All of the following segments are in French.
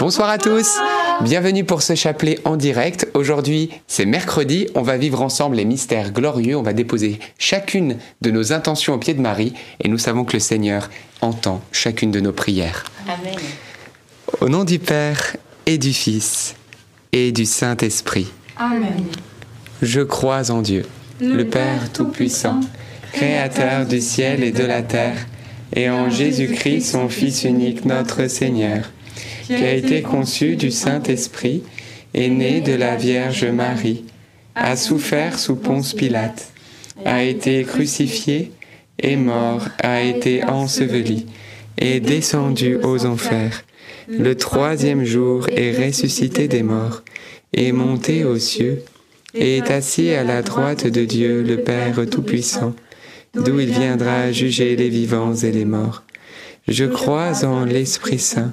Bonsoir à tous, bienvenue pour ce chapelet en direct. Aujourd'hui, c'est mercredi, on va vivre ensemble les mystères glorieux, on va déposer chacune de nos intentions au pied de Marie et nous savons que le Seigneur entend chacune de nos prières. Amen. Au nom du Père et du Fils et du Saint-Esprit, Amen. je crois en Dieu, le Père Tout-Puissant, Créateur du ciel et de la terre, et en Jésus-Christ, son Fils unique, notre Seigneur qui a été conçu du Saint-Esprit, est né de la Vierge Marie, a souffert sous Ponce Pilate, a été crucifié, est mort, a été enseveli, est descendu aux enfers. Le troisième jour est ressuscité des morts, est monté aux cieux, et est assis à la droite de Dieu le Père Tout-Puissant, d'où il viendra juger les vivants et les morts. Je crois en l'Esprit Saint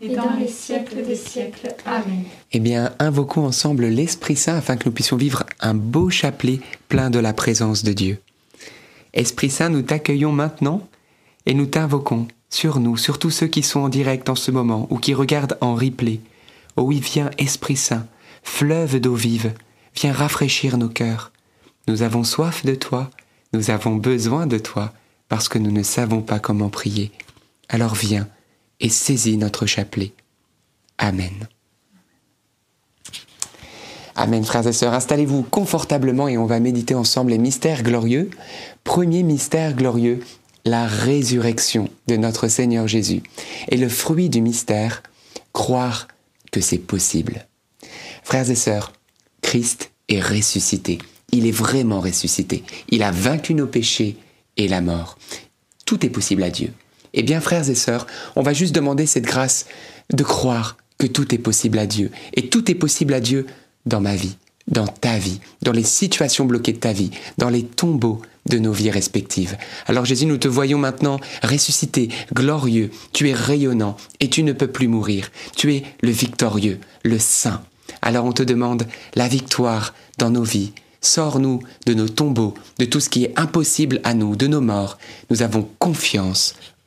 et dans les siècles des siècles. Amen. Eh bien, invoquons ensemble l'Esprit Saint afin que nous puissions vivre un beau chapelet plein de la présence de Dieu. Esprit Saint, nous t'accueillons maintenant et nous t'invoquons sur nous, sur tous ceux qui sont en direct en ce moment ou qui regardent en replay. Oh oui, viens Esprit Saint, fleuve d'eau vive, viens rafraîchir nos cœurs. Nous avons soif de toi, nous avons besoin de toi, parce que nous ne savons pas comment prier. Alors viens, et saisis notre chapelet. Amen. Amen, frères et sœurs. Installez-vous confortablement et on va méditer ensemble les mystères glorieux. Premier mystère glorieux, la résurrection de notre Seigneur Jésus. Et le fruit du mystère, croire que c'est possible. Frères et sœurs, Christ est ressuscité. Il est vraiment ressuscité. Il a vaincu nos péchés et la mort. Tout est possible à Dieu. Eh bien, frères et sœurs, on va juste demander cette grâce de croire que tout est possible à Dieu. Et tout est possible à Dieu dans ma vie, dans ta vie, dans les situations bloquées de ta vie, dans les tombeaux de nos vies respectives. Alors Jésus, nous te voyons maintenant ressuscité, glorieux, tu es rayonnant et tu ne peux plus mourir. Tu es le victorieux, le saint. Alors on te demande la victoire dans nos vies. Sors-nous de nos tombeaux, de tout ce qui est impossible à nous, de nos morts. Nous avons confiance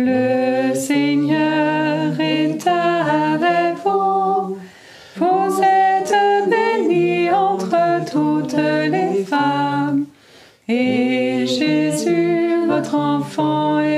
Le Seigneur est avec vous. Vous êtes bénie entre toutes les femmes. Et Jésus, votre enfant, est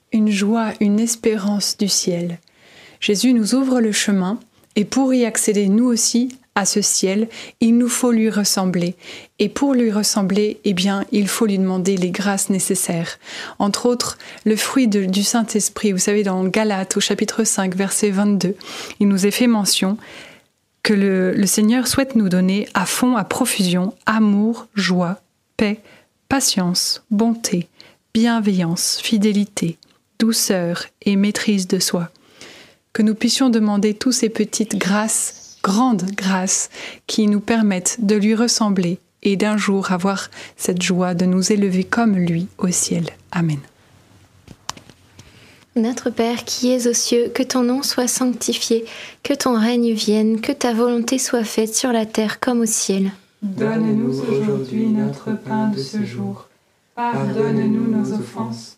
une joie, une espérance du ciel. Jésus nous ouvre le chemin, et pour y accéder nous aussi à ce ciel, il nous faut lui ressembler. Et pour lui ressembler, eh bien, il faut lui demander les grâces nécessaires. Entre autres, le fruit du Saint-Esprit. Vous savez, dans Galates, au chapitre 5, verset 22, il nous est fait mention que le Seigneur souhaite nous donner à fond, à profusion, amour, joie, paix, patience, bonté, bienveillance, fidélité, douceur et maîtrise de soi. Que nous puissions demander toutes ces petites grâces, grandes grâces, qui nous permettent de lui ressembler et d'un jour avoir cette joie de nous élever comme lui au ciel. Amen. Notre Père qui es aux cieux, que ton nom soit sanctifié, que ton règne vienne, que ta volonté soit faite sur la terre comme au ciel. Donne-nous aujourd'hui notre pain de ce jour. Pardonne-nous nos offenses,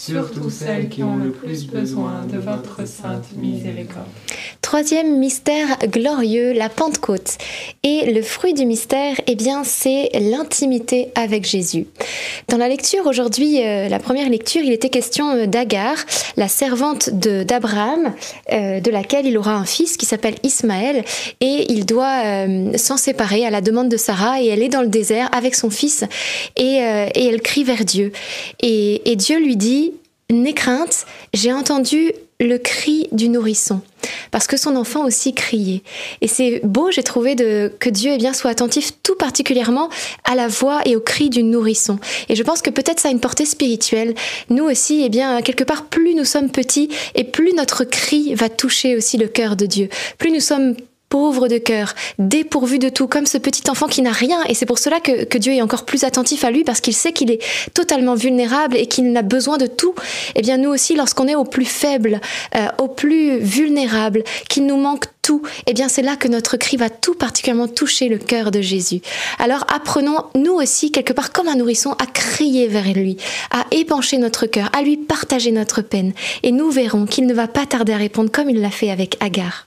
surtout celles qui ont le plus besoin de votre sainte miséricorde. Troisième mystère glorieux, la Pentecôte. Et le fruit du mystère, eh bien, c'est l'intimité avec Jésus. Dans la lecture aujourd'hui, euh, la première lecture, il était question euh, d'Agar, la servante de- d'Abraham, euh, de laquelle il aura un fils qui s'appelle Ismaël, et il doit euh, s'en séparer à la demande de Sarah, et elle est dans le désert avec son fils, et, euh, et elle crie vers Dieu. Et, et Dieu lui dit, N'aie crainte, j'ai entendu le cri du nourrisson, parce que son enfant aussi criait. Et c'est beau, j'ai trouvé que Dieu eh bien, soit attentif tout particulièrement à la voix et au cri du nourrisson. Et je pense que peut-être ça a une portée spirituelle. Nous aussi, eh bien, quelque part, plus nous sommes petits et plus notre cri va toucher aussi le cœur de Dieu. Plus nous sommes pauvre de cœur, dépourvu de tout, comme ce petit enfant qui n'a rien. Et c'est pour cela que, que Dieu est encore plus attentif à lui, parce qu'il sait qu'il est totalement vulnérable et qu'il n'a besoin de tout. Eh bien, nous aussi, lorsqu'on est au plus faible, euh, au plus vulnérable, qu'il nous manque tout, eh bien, c'est là que notre cri va tout particulièrement toucher le cœur de Jésus. Alors, apprenons, nous aussi, quelque part comme un nourrisson, à crier vers lui, à épancher notre cœur, à lui partager notre peine. Et nous verrons qu'il ne va pas tarder à répondre comme il l'a fait avec Agar.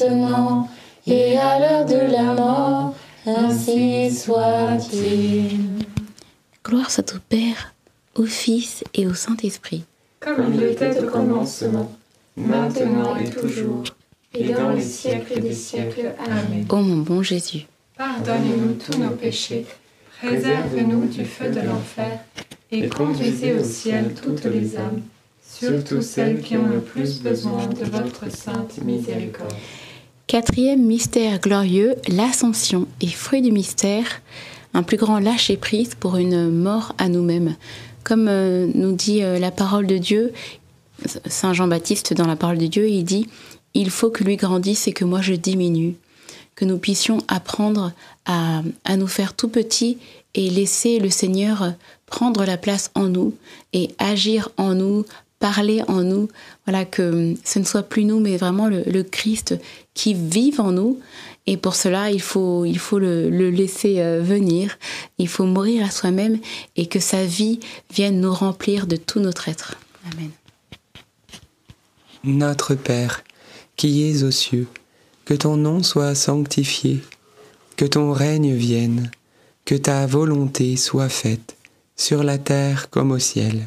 maintenant et à l'heure de la mort, ainsi soit-il. Gloire soit au Père, au Fils et au Saint-Esprit. Comme il était au commencement, maintenant et toujours, et dans les siècles des siècles. Amen. Ô mon bon Jésus, Pardonnez-nous tous nos péchés, préserve-nous du feu de l'enfer, et conduisez au ciel toutes les âmes, surtout celles qui ont le plus besoin de votre sainte miséricorde. Quatrième mystère glorieux, l'ascension et fruit du mystère, un plus grand lâcher-prise pour une mort à nous-mêmes. Comme euh, nous dit euh, la parole de Dieu, Saint Jean-Baptiste dans la parole de Dieu, il dit, il faut que lui grandisse et que moi je diminue, que nous puissions apprendre à, à nous faire tout petits et laisser le Seigneur prendre la place en nous et agir en nous, parler en nous, voilà que ce ne soit plus nous, mais vraiment le, Christ qui vive en nous. Et pour cela, il faut, il faut le, le laisser euh, venir, il faut mourir à soi-même et que sa vie vienne nous remplir de tout notre être. Amen. Notre Père, qui es aux cieux, que ton nom soit sanctifié, que ton règne vienne, que ta volonté soit faite, sur la terre comme au ciel.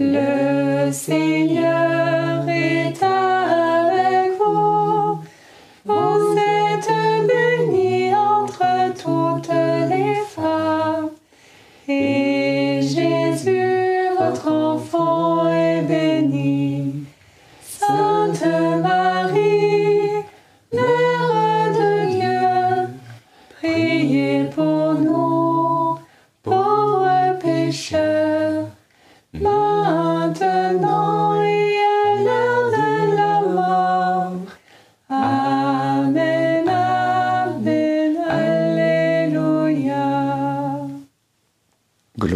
le Seigneur est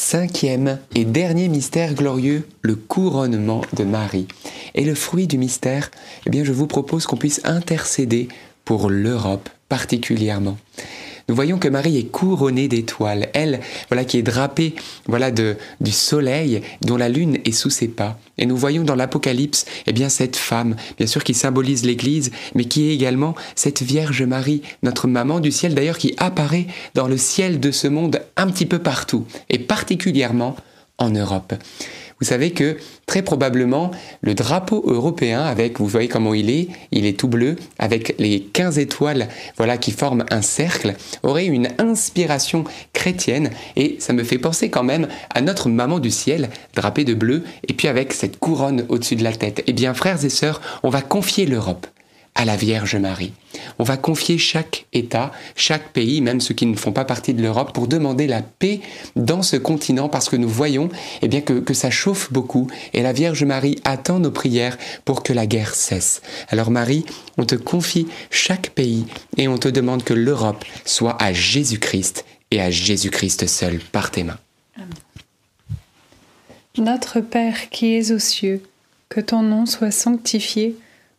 Cinquième et dernier mystère glorieux, le couronnement de Marie. Et le fruit du mystère, eh bien, je vous propose qu'on puisse intercéder pour l'Europe particulièrement. Nous voyons que Marie est couronnée d'étoiles, elle, voilà, qui est drapée, voilà, de, du soleil, dont la lune est sous ses pas. Et nous voyons dans l'Apocalypse, eh bien, cette femme, bien sûr, qui symbolise l'Église, mais qui est également cette Vierge Marie, notre maman du ciel, d'ailleurs, qui apparaît dans le ciel de ce monde un petit peu partout, et particulièrement en Europe. Vous savez que très probablement le drapeau européen avec, vous voyez comment il est, il est tout bleu, avec les 15 étoiles voilà, qui forment un cercle, aurait une inspiration chrétienne et ça me fait penser quand même à notre maman du ciel, drapée de bleu, et puis avec cette couronne au-dessus de la tête. Eh bien frères et sœurs, on va confier l'Europe à la Vierge Marie. On va confier chaque État, chaque pays, même ceux qui ne font pas partie de l'Europe, pour demander la paix dans ce continent, parce que nous voyons eh bien, que, que ça chauffe beaucoup, et la Vierge Marie attend nos prières pour que la guerre cesse. Alors Marie, on te confie chaque pays, et on te demande que l'Europe soit à Jésus-Christ, et à Jésus-Christ seul, par tes mains. Notre Père qui es aux cieux, que ton nom soit sanctifié,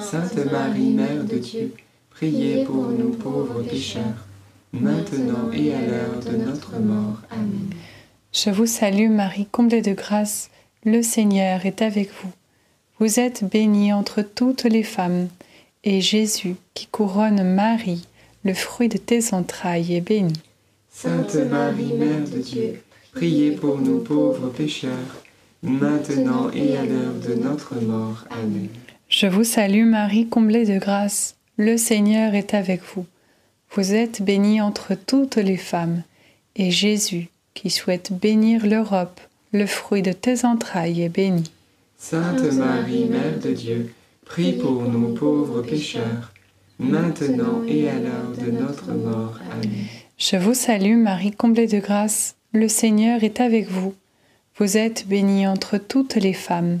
Sainte Marie, Mère de Dieu, priez pour nous pauvres pécheurs, maintenant et à l'heure de notre mort. Amen. Je vous salue Marie, comblée de grâce, le Seigneur est avec vous. Vous êtes bénie entre toutes les femmes, et Jésus, qui couronne Marie, le fruit de tes entrailles, est béni. Sainte Marie, Mère de Dieu, priez pour nous pauvres pécheurs, maintenant et à l'heure de notre mort. Amen. Je vous salue Marie, comblée de grâce, le Seigneur est avec vous. Vous êtes bénie entre toutes les femmes, et Jésus, qui souhaite bénir l'Europe, le fruit de tes entrailles, est béni. Sainte Marie, Mère de Dieu, prie pour nous pauvres pécheurs, maintenant et à l'heure de notre mort. Amen. Je vous salue Marie, comblée de grâce, le Seigneur est avec vous. Vous êtes bénie entre toutes les femmes,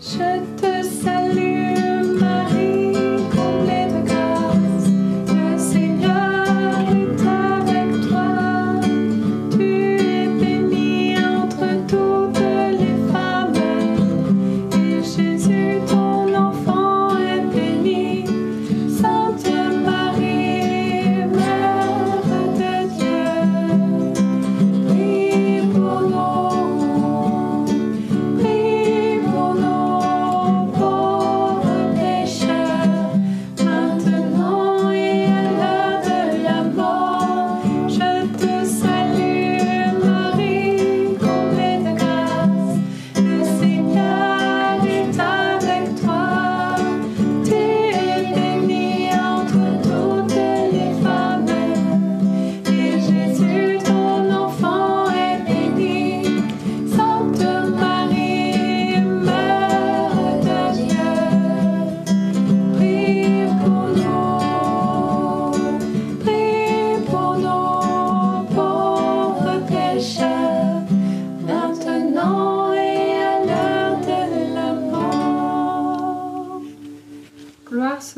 Je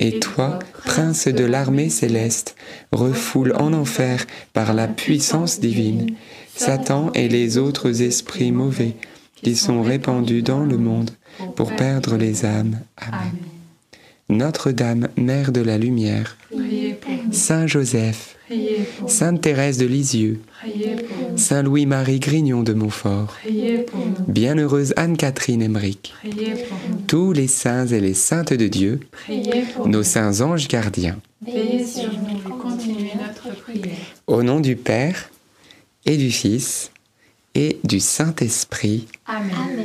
Et toi, prince de l'armée céleste, refoule en enfer par la puissance divine Satan et les autres esprits mauvais qui sont répandus dans le monde pour perdre les âmes. Amen. Notre-Dame, Mère de la Lumière, Saint Joseph, Sainte Thérèse de Lisieux, Saint Louis-Marie Grignon de Montfort, Bienheureuse Anne-Catherine Emmerich, tous les saints et les saintes de Dieu, nos saints anges gardiens. Veillez sur nous continuez notre prière. Au nom du Père et du Fils et du Saint-Esprit. Amen.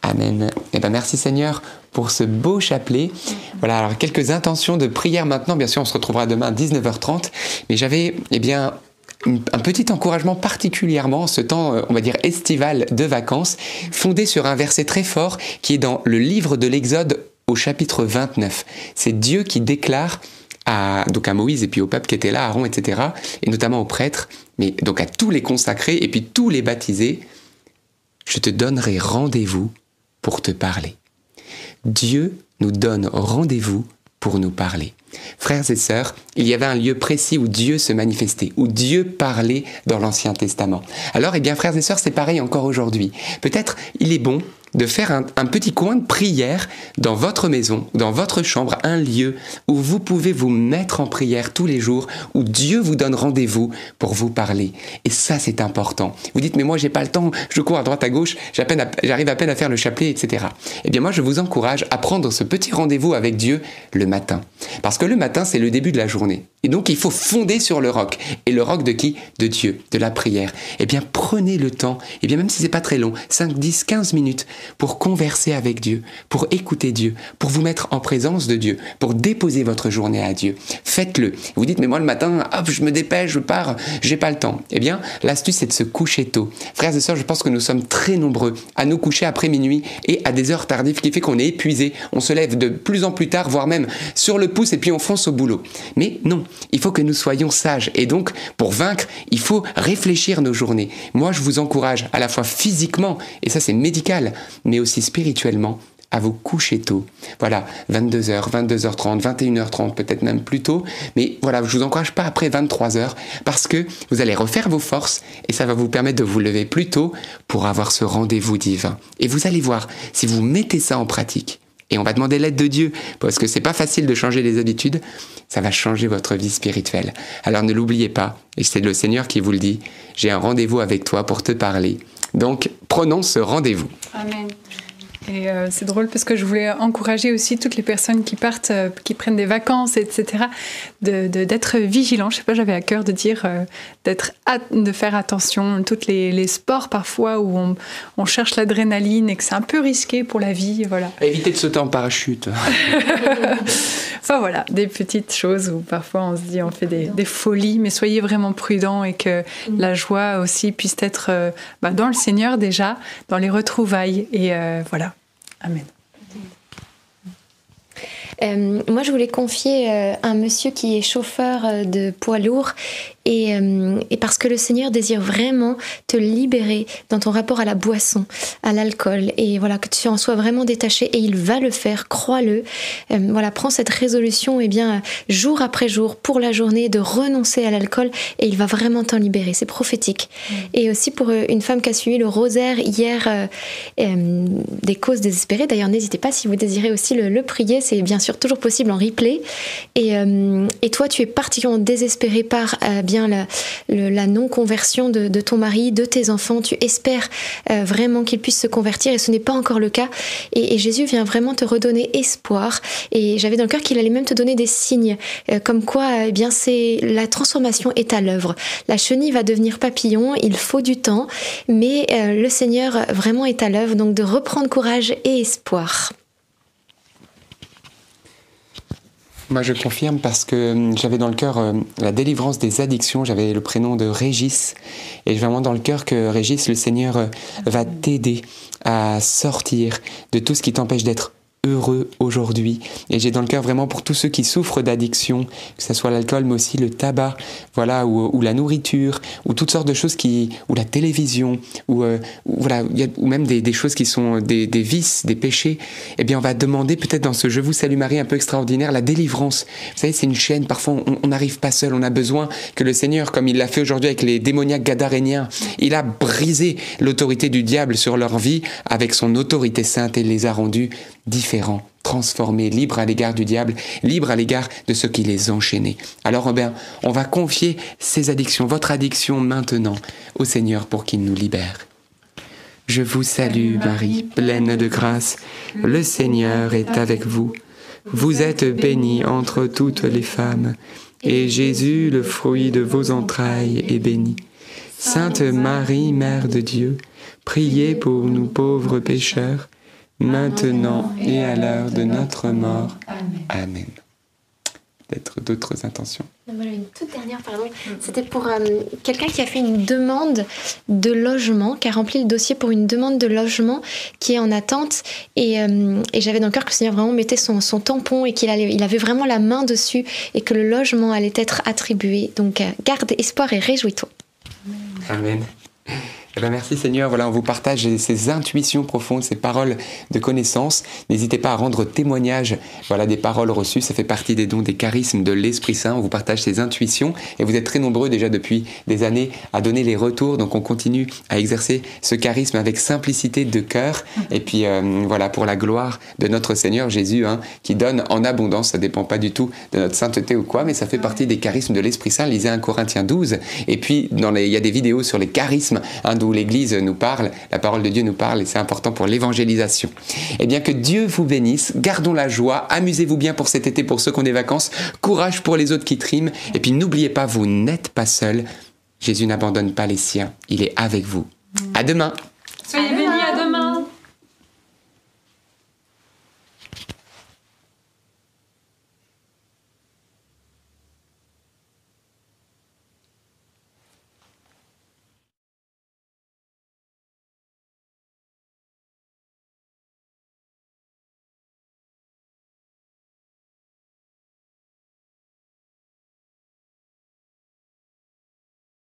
Amen. Eh ben merci Seigneur pour ce beau chapelet. Voilà, alors quelques intentions de prière maintenant. Bien sûr, on se retrouvera demain à 19h30. Mais j'avais, eh bien, un petit encouragement particulièrement ce temps, euh, on va dire, estival de vacances, fondé sur un verset très fort qui est dans le livre de l'Exode au chapitre 29. C'est Dieu qui déclare à, donc à Moïse et puis au peuple qui était là, Aaron, etc., et notamment aux prêtres, mais donc à tous les consacrés et puis tous les baptisés, je te donnerai rendez-vous pour te parler. Dieu nous donne rendez-vous pour nous parler. Frères et sœurs, il y avait un lieu précis où Dieu se manifestait, où Dieu parlait dans l'Ancien Testament. Alors, eh bien, frères et sœurs, c'est pareil encore aujourd'hui. Peut-être il est bon de faire un, petit coin de prière dans votre maison, dans votre chambre, un lieu où vous pouvez vous mettre en prière tous les jours, où Dieu vous donne rendez-vous pour vous parler. Et ça, c'est important. Vous dites, mais moi, j'ai pas le temps, je cours à droite, à gauche, j'arrive à peine à faire le chapelet, etc. Eh bien, moi, je vous encourage à prendre ce petit rendez-vous avec Dieu le matin. Parce que le matin, c'est le début de la journée. Et donc, il faut fonder sur le roc. Et le roc de qui? De Dieu, de la prière. Eh bien, prenez le temps, eh bien, même si c'est pas très long, 5, 10, 15 minutes, pour converser avec Dieu, pour écouter Dieu, pour vous mettre en présence de Dieu, pour déposer votre journée à Dieu. Faites-le. Vous dites, mais moi, le matin, hop, je me dépêche, je pars, j'ai pas le temps. Eh bien, l'astuce, c'est de se coucher tôt. Frères et sœurs, je pense que nous sommes très nombreux à nous coucher après minuit et à des heures tardives, qui fait qu'on est épuisé, on se lève de plus en plus tard, voire même sur le pouce, et puis on fonce au boulot. Mais non, il faut que nous soyons sages. Et donc, pour vaincre, il faut réfléchir nos journées. Moi, je vous encourage à la fois physiquement, et ça c'est médical, mais aussi spirituellement, à vous coucher tôt. Voilà, 22h, 22h30, 21h30, peut-être même plus tôt. Mais voilà, je vous encourage pas après 23h parce que vous allez refaire vos forces et ça va vous permettre de vous lever plus tôt pour avoir ce rendez-vous divin. Et vous allez voir, si vous mettez ça en pratique, et on va demander l'aide de Dieu parce que c'est pas facile de changer les habitudes, ça va changer votre vie spirituelle. Alors ne l'oubliez pas, et c'est le Seigneur qui vous le dit, j'ai un rendez-vous avec toi pour te parler. Donc prenons ce rendez-vous. Amen. Et euh, c'est drôle parce que je voulais encourager aussi toutes les personnes qui partent, euh, qui prennent des vacances, etc., d'être de, d'être vigilants. Je sais pas, j'avais à cœur de dire euh, d'être de faire attention. Tous les, les, sports parfois où on, on cherche l'adrénaline et que c'est un peu risqué pour la vie, voilà. Évitez de sauter en parachute. enfin voilà, des petites choses où parfois on se dit on fait des, des folies, mais soyez vraiment prudents et que mm. la joie aussi puisse être bah, dans le Seigneur déjà, dans les retrouvailles et voilà. Amen. Euh, moi, je voulais confier euh, un monsieur qui est chauffeur euh, de poids lourd euh, et, parce que le Seigneur désire vraiment te libérer dans ton rapport à la boisson, à l'alcool, et voilà que tu en sois vraiment détaché, et il va le faire, crois-le. Euh, voilà, prends cette résolution, et eh bien jour après jour, pour la journée, de renoncer à l'alcool, et il va vraiment t'en libérer. C'est prophétique. Mm. Et aussi pour euh, une femme qui a suivi le rosaire hier des causes désespérées. D'ailleurs, n'hésitez pas si vous désirez aussi le, le prier. C'est bien sûr sûr toujours possible en replay. Et, et toi, tu es particulièrement désespéré par bien la, non-conversion de, ton mari, de tes enfants. Tu espères vraiment qu'ils puissent se convertir et ce n'est pas encore le cas. Et, Jésus vient vraiment te redonner espoir. Et j'avais dans le cœur qu'il allait même te donner des signes, comme quoi, eh bien, c'est la transformation est à l'œuvre. La chenille va devenir papillon. Il faut du temps, mais le Seigneur vraiment est à l'œuvre. Donc de reprendre courage et espoir. Moi, je confirme parce que hum, j'avais dans le cœur euh, la délivrance des addictions. J'avais le prénom de Régis. Et vraiment dans le cœur que Régis, le Seigneur, euh, va t'aider à sortir de tout ce qui t'empêche d'être heureux aujourd'hui. Et j'ai dans le cœur vraiment pour tous ceux qui souffrent d'addiction, que ce soit l'alcool, mais aussi le tabac, voilà, ou, la nourriture, ou toutes sortes de choses qui, ou la télévision, ou, euh, voilà, ou même des, choses qui sont des, vices, des péchés. Eh bien, on va demander peut-être dans ce Je vous salue Marie un peu extraordinaire la délivrance. Vous savez, c'est une chaîne. Parfois, on n'arrive pas seul. On a besoin que le Seigneur, comme il l'a fait aujourd'hui avec les démoniaques gadaréniens, il a brisé l'autorité du diable sur leur vie avec son autorité sainte et les a rendus différents, transformés, libres à l'égard du diable, libres à l'égard de ce qui les enchaînait. Alors, Robert, on va confier ces addictions, votre addiction maintenant, au Seigneur pour qu'il nous libère. Je vous salue, Marie, pleine de grâce. Le Seigneur est avec vous. Vous êtes bénie entre toutes les femmes, et Jésus, le fruit de vos entrailles, est béni. Sainte Marie, Mère de Dieu, priez pour nous pauvres pécheurs, maintenant et à l'heure de notre mort. Amen. Peut-être d'autres intentions. Voilà une toute dernière, pardon. C'était pour euh, quelqu'un qui a fait une demande de logement, qui a rempli le dossier pour une demande de logement qui est en attente. Et, euh, et j'avais dans le cœur que le Seigneur vraiment mettait son, son tampon et qu'il il avait vraiment la main dessus et que le logement allait être attribué. Donc euh, garde espoir et réjouis-toi. Amen. Eh ben, merci Seigneur, voilà, on vous partage ces intuitions profondes, ces paroles de connaissance. N'hésitez pas à rendre témoignage voilà, des paroles reçues, ça fait partie des dons, des charismes de l'Esprit Saint. On vous partage ces intuitions. Et vous êtes très nombreux déjà depuis des années à donner les retours, donc on continue à exercer ce charisme avec simplicité de cœur. Et puis euh, voilà, pour la gloire de notre Seigneur Jésus, hein, qui donne en abondance, ça dépend pas du tout de notre sainteté ou quoi, mais ça fait partie des charismes de l'Esprit Saint. Lisez 1 Corinthiens 12 et puis il y a des vidéos sur les charismes, hein, où l'Église nous parle, la parole de Dieu nous parle, et c'est important pour l'évangélisation. Eh bien, que Dieu vous bénisse, gardons la joie, amusez-vous bien pour cet été, pour ceux qui ont des vacances, courage pour les autres qui triment, et puis n'oubliez pas, vous n'êtes pas seul. Jésus n'abandonne pas les siens, il est avec vous. À demain. Soyez bénis.